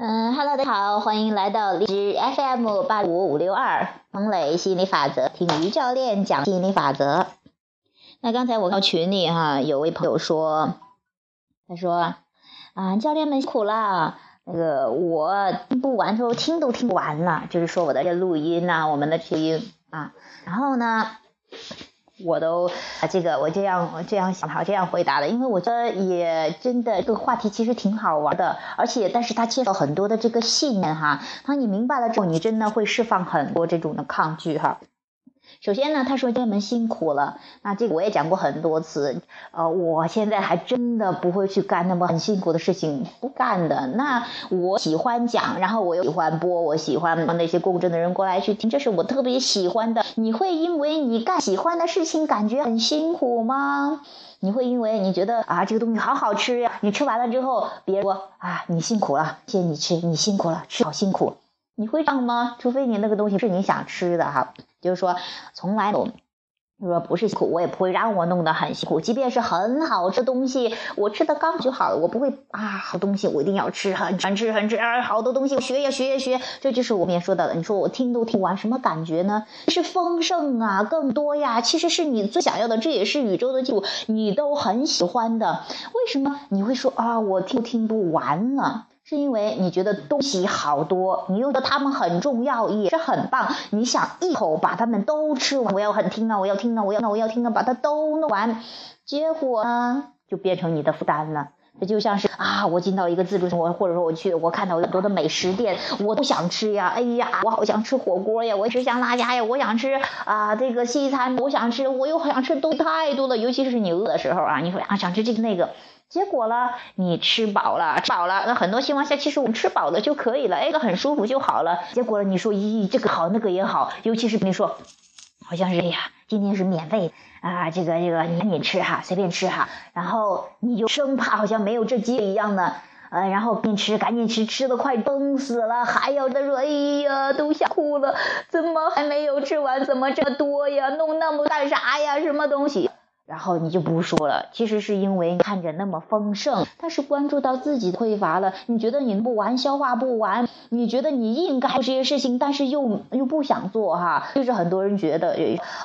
嗯哈喽，大家好，欢迎来到荔枝 FM 八五五六二彭磊心理法则，听于教练讲心理法则。那刚才我到群里哈，有位朋友说，他说啊，教练们辛苦了，那个我听不完，说听都听不完了，就是说我的这录音呐，我们的录音啊，然后呢。我都啊，这个我这样这样想，好这样回答的，因为我觉得也真的这个话题其实挺好玩的，而且但是他介绍很多的这个信念哈，当你明白了之后，你真的会释放很多这种的抗拒哈。首先呢，他说家人们辛苦了，那这个我也讲过很多次，呃，我现在还真的不会去干那么很辛苦的事情，不干的。那我喜欢讲，然后我又喜欢播，我喜欢让那些共振的人过来去听，这是我特别喜欢的。你会因为你干喜欢的事情感觉很辛苦吗？你会因为你觉得啊这个东西好好吃呀，你吃完了之后，别人说啊你辛苦了，谢谢你吃，你辛苦了，吃好辛苦。你会这样吗？除非你那个东西是你想吃的哈，就是说从来都，就说不是苦，我也不会让我弄得很辛苦。即便是很好吃东西，我吃的刚就好了，我不会啊，好东西我一定要吃，很很吃很吃啊，好多东西我学呀学呀学，这就是我面说到的。你说我听都听完，什么感觉呢？是丰盛啊，更多呀，其实是你最想要的，这也是宇宙的记录，你都很喜欢的。为什么你会说啊，我听听不完了？是因为你觉得东西好多，你又觉得它们很重要，也是很棒，你想一口把他们都吃完。我要很听啊，我要听啊，我要那我要听啊，把它都弄完。结果呢，就变成你的负担了。这就像是啊，我进到一个自助我或者说我去，我看到很多的美食店，我都想吃呀。哎呀，我好想吃火锅呀，我吃香辣鸭呀，我想吃啊这个西餐，我想吃，我又好想吃东西太多了。尤其是你饿的时候啊，你说啊想吃这个那个。结果了，你吃饱了，吃饱了，那很多情况下，其实我们吃饱了就可以了，哎，个很舒服就好了。结果，你说咦，这个好，那个也好，尤其是你说，好像是哎呀，今天是免费啊，这个这个你赶紧吃哈，随便吃哈，然后你就生怕好像没有这机会一样的，呃，然后边吃赶紧吃，吃的快崩死了，还有的说，哎呀，都想哭了，怎么还没有吃完？怎么这么多呀？弄那么干啥呀？什么东西？然后你就不说了，其实是因为看着那么丰盛，但是关注到自己匮乏了。你觉得你不完，消化不完，你觉得你应该做这些事情，但是又又不想做哈。就是很多人觉得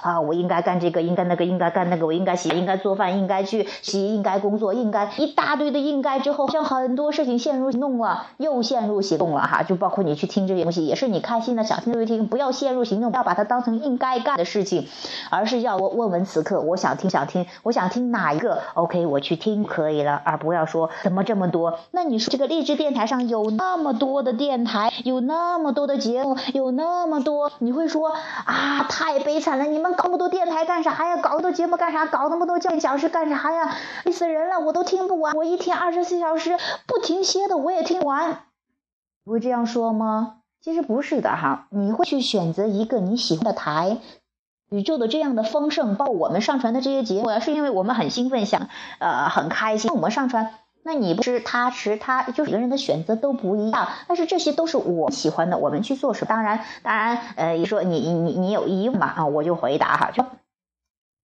啊，我应该干这个，应该那个，应该干那个，我应该洗，应该做饭，应该去洗，应该工作，应该一大堆的应该之后，像很多事情陷入弄了，又陷入行动了哈。就包括你去听这些东西，也是你开心的想听就听，不要陷入行动，不要把它当成应该干的事情，而是要问问此刻我想听想听。听，我想听哪一个？OK，我去听可以了，而不要说怎么这么多。那你说这个励志电台上有那么多的电台，有那么多的节目，有那么多，你会说啊，太悲惨了！你们搞那么多电台干啥呀？搞那么多节目干啥？搞那么多教练讲师干啥呀？累死人了，我都听不完。我一天二十四小时不停歇的，我也听完。不会这样说吗？其实不是的哈，你会去选择一个你喜欢的台。宇宙的这样的丰盛，包括我们上传的这些节目，是因为我们很兴奋，想呃很开心。我们上传，那你不是他吃他，就是每个人的选择都不一样。但是这些都是我喜欢的，我们去做什么？当然，当然，呃，你说你你你有疑问嘛？啊，我就回答哈，就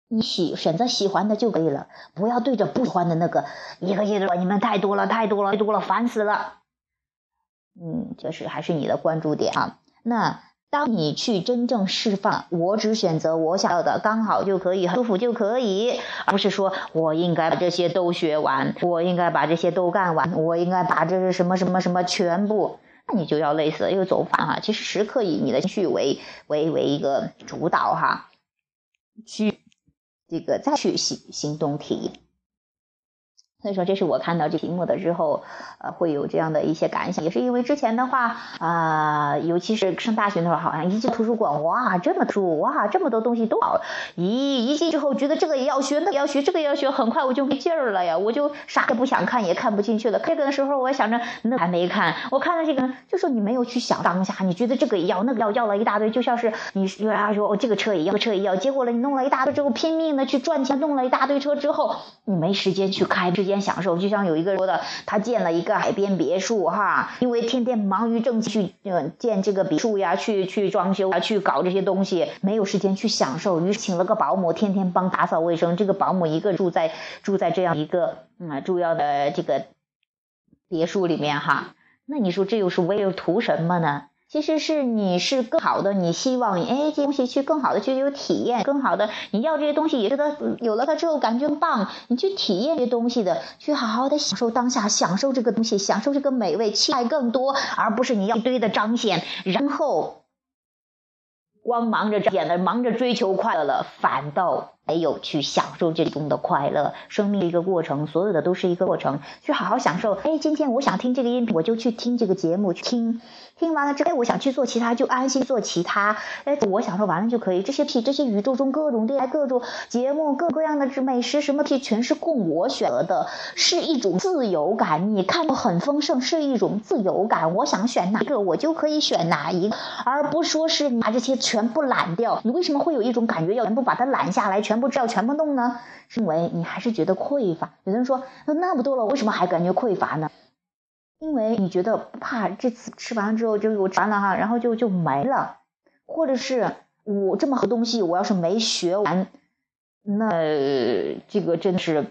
你喜选择喜欢的就可以了，不要对着不喜欢的那个一个一个说你们太多了，太多了，太多了，烦死了。嗯，就是还是你的关注点啊，那。当你去真正释放，我只选择我想要的，刚好就可以，舒服就可以，而不是说我应该把这些都学完，我应该把这些都干完，我应该把这是什么什么什么全部，那你就要类似一个走法哈。其实时刻以你的情绪为为为一个主导哈，去这个再去行行动体。所以说，这是我看到这题目的之后，呃，会有这样的一些感想，也是因为之前的话，啊，尤其是上大学的时候，好像一进图书馆，哇，这么书，哇，这么多东西都好，咦，一进之后觉得这个也要学，那个要学，这个也要学，很快我就没劲儿了呀，我就啥也不想看，也看不进去了。这个的时候，我想着那还没看，我看了这个，就说你没有去想当下，你觉得这个也要，那个要，要了一大堆，就像是你啊说，我这个车也要，这个车也要，结果了，你弄了一大堆之后，拼命的去赚钱，弄了一大堆车之后，你没时间去开，时间。享受，就像有一个说的，他建了一个海边别墅，哈，因为天天忙于挣钱去建这个别墅呀，去去装修啊，去搞这些东西，没有时间去享受，于是请了个保姆，天天帮打扫卫生。这个保姆一个住在住在这样一个嗯重要的这个别墅里面哈，那你说这又是为了图什么呢？其实是你是更好的，你希望哎这东西去更好的去有体验，更好的你要这些东西也是它有了它之后感觉棒，你去体验这些东西的，去好好的享受当下，享受这个东西，享受这个美味，期待更多，而不是你要一堆的彰显，然后光忙着彰显的，忙着追求快乐了，反倒。没有去享受这中的快乐，生命的一个过程，所有的都是一个过程，去好好享受。哎，今天我想听这个音频，我就去听这个节目，去听，听完了之后，哎，我想去做其他，就安心做其他。哎，我享受完了就可以。这些屁，这些宇宙中各种电台、各种节目、各各样的美食，什么屁，全是供我选择的，是一种自由感。你看到很丰盛，是一种自由感。我想选哪个，我就可以选哪一个，而不说是把这些全部揽掉。你为什么会有一种感觉，要全部把它揽下来，全？全部知道全部弄呢？是因为你还是觉得匮乏。有的人说，那那么多了，为什么还感觉匮乏呢？因为你觉得怕这次吃完了之后就完了哈，然后就就没了，或者是我这么多东西，我要是没学完，那这个真的是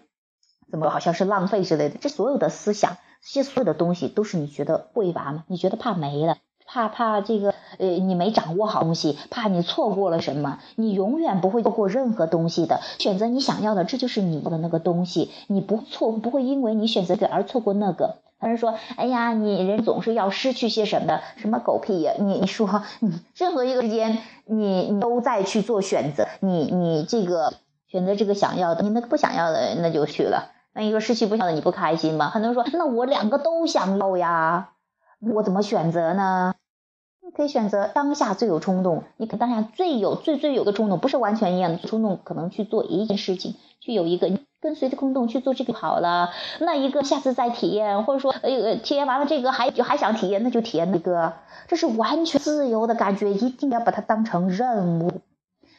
怎么好像是浪费之类的。这所有的思想，这些所有的东西，都是你觉得匮乏吗？你觉得怕没了？怕怕这个呃，你没掌握好东西，怕你错过了什么，你永远不会错过任何东西的。选择你想要的，这就是你的那个东西，你不错不会因为你选择这而错过那个。有人说，哎呀，你人总是要失去些什么的？什么狗屁呀！你你说，你任何一个时间，你你都在去做选择，你你这个选择这个想要的，你那个不想要的那就去了。那一个失去不想要的，你不开心吗？很多人说，那我两个都想要呀，我怎么选择呢？可以选择当下最有冲动，你可当下最有最最有个冲动，不是完全一样的冲动，可能去做一件事情，去有一个跟随着冲动去做这个好了。那一个下次再体验，或者说呃体验完了这个还就还想体验，那就体验那个，这是完全自由的感觉，一定要把它当成任务。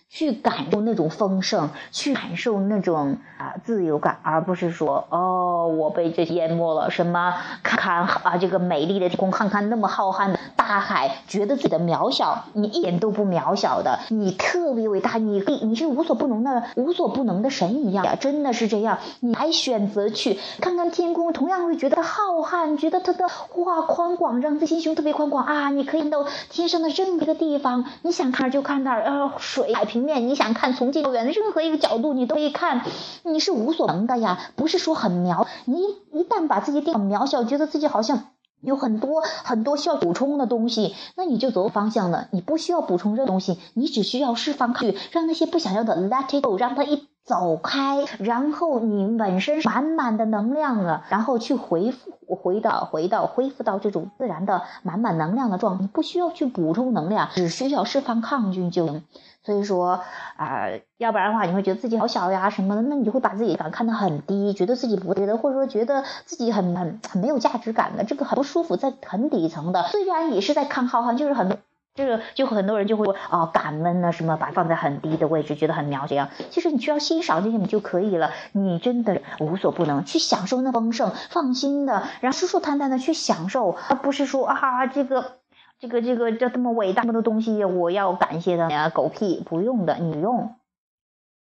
去感受那种丰盛，去感受那种啊自由感，而不是说哦，我被这淹没了。什么看看啊，这个美丽的天空，看看那么浩瀚的大海，觉得自己的渺小，你一点都不渺小的，你特别伟大，你你是无所不能的，无所不能的神一样，真的是这样。你还选择去看看天空，同样会觉得浩瀚，觉得它的哇宽广，让自己心胸特别宽广啊！你可以到天上的任何一个地方，你想看就看那儿，呃，水海平。面你想看从近到远的任何一个角度，你都可以看，你是无所能的呀，不是说很渺。你一旦把自己定渺小，觉得自己好像有很多很多需要补充的东西，那你就走方向了。你不需要补充任何东西，你只需要释放去，让那些不想要的 let it go，让它一走开，然后你本身满满的能量了，然后去回复。回到回到恢复到这种自然的满满能量的状态，你不需要去补充能量，只需要释放抗拒就行。所以说啊，要不然的话，你会觉得自己好小呀什么的，那你就会把自己感看得很低，觉得自己不觉得，或者说觉得自己很很很没有价值感的，这个很不舒服，在很底层的。虽然也是在看浩瀚，就是很多。这个就很多人就会说哦，感恩呢，什么把放在很低的位置，觉得很渺小。其实你需要欣赏这些，你就可以了。你真的无所不能，去享受那丰盛，放心的，然后舒舒坦坦的去享受，而不是说啊，这个这个这个这这么伟大这么多东西，我要感谢的呀，狗屁不用的，你用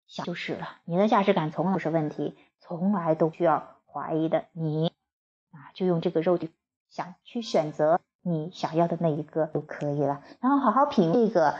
想就是了。你的价值感从来不是问题，从来都需要怀疑的。你啊，就用这个肉体想去选择。你想要的那一个就可以了，然后好好品这个。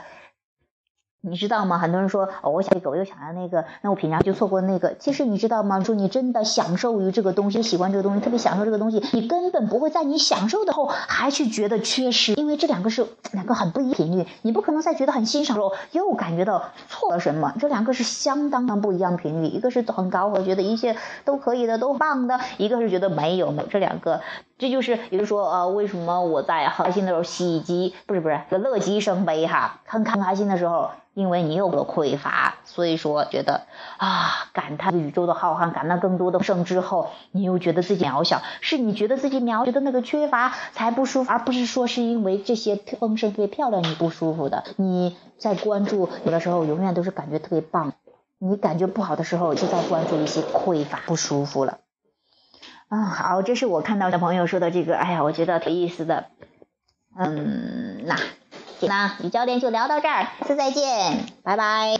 你知道吗？很多人说，哦，我想这个，我又想要那个，那我平常就错过那个。其实你知道吗？说你真的享受于这个东西，喜欢这个东西，特别享受这个东西，你根本不会在你享受的后还去觉得缺失，因为这两个是两个很不一频率。你不可能在觉得很欣赏的时候又感觉到错了什么，这两个是相当当不一样频率。一个是很高，我觉得一切都可以的，都棒的；一个是觉得没有，没这两个，这就是也就是说，呃，为什么我在开心的时候喜极不是不是乐极生悲哈，很很开心的时候。因为你有了匮乏，所以说觉得啊，感叹宇宙的浩瀚，感叹更多的盛之后，你又觉得自己渺小，是你觉得自己渺，觉得那个缺乏才不舒服，而不是说是因为这些丰盛特别漂亮你不舒服的。你在关注有的时候永远都是感觉特别棒，你感觉不好的时候就在关注一些匮乏不舒服了。啊，好，这是我看到的朋友说的这个，哎呀，我觉得挺有意思的。嗯，那。那与教练就聊到这儿，下次再见，拜拜。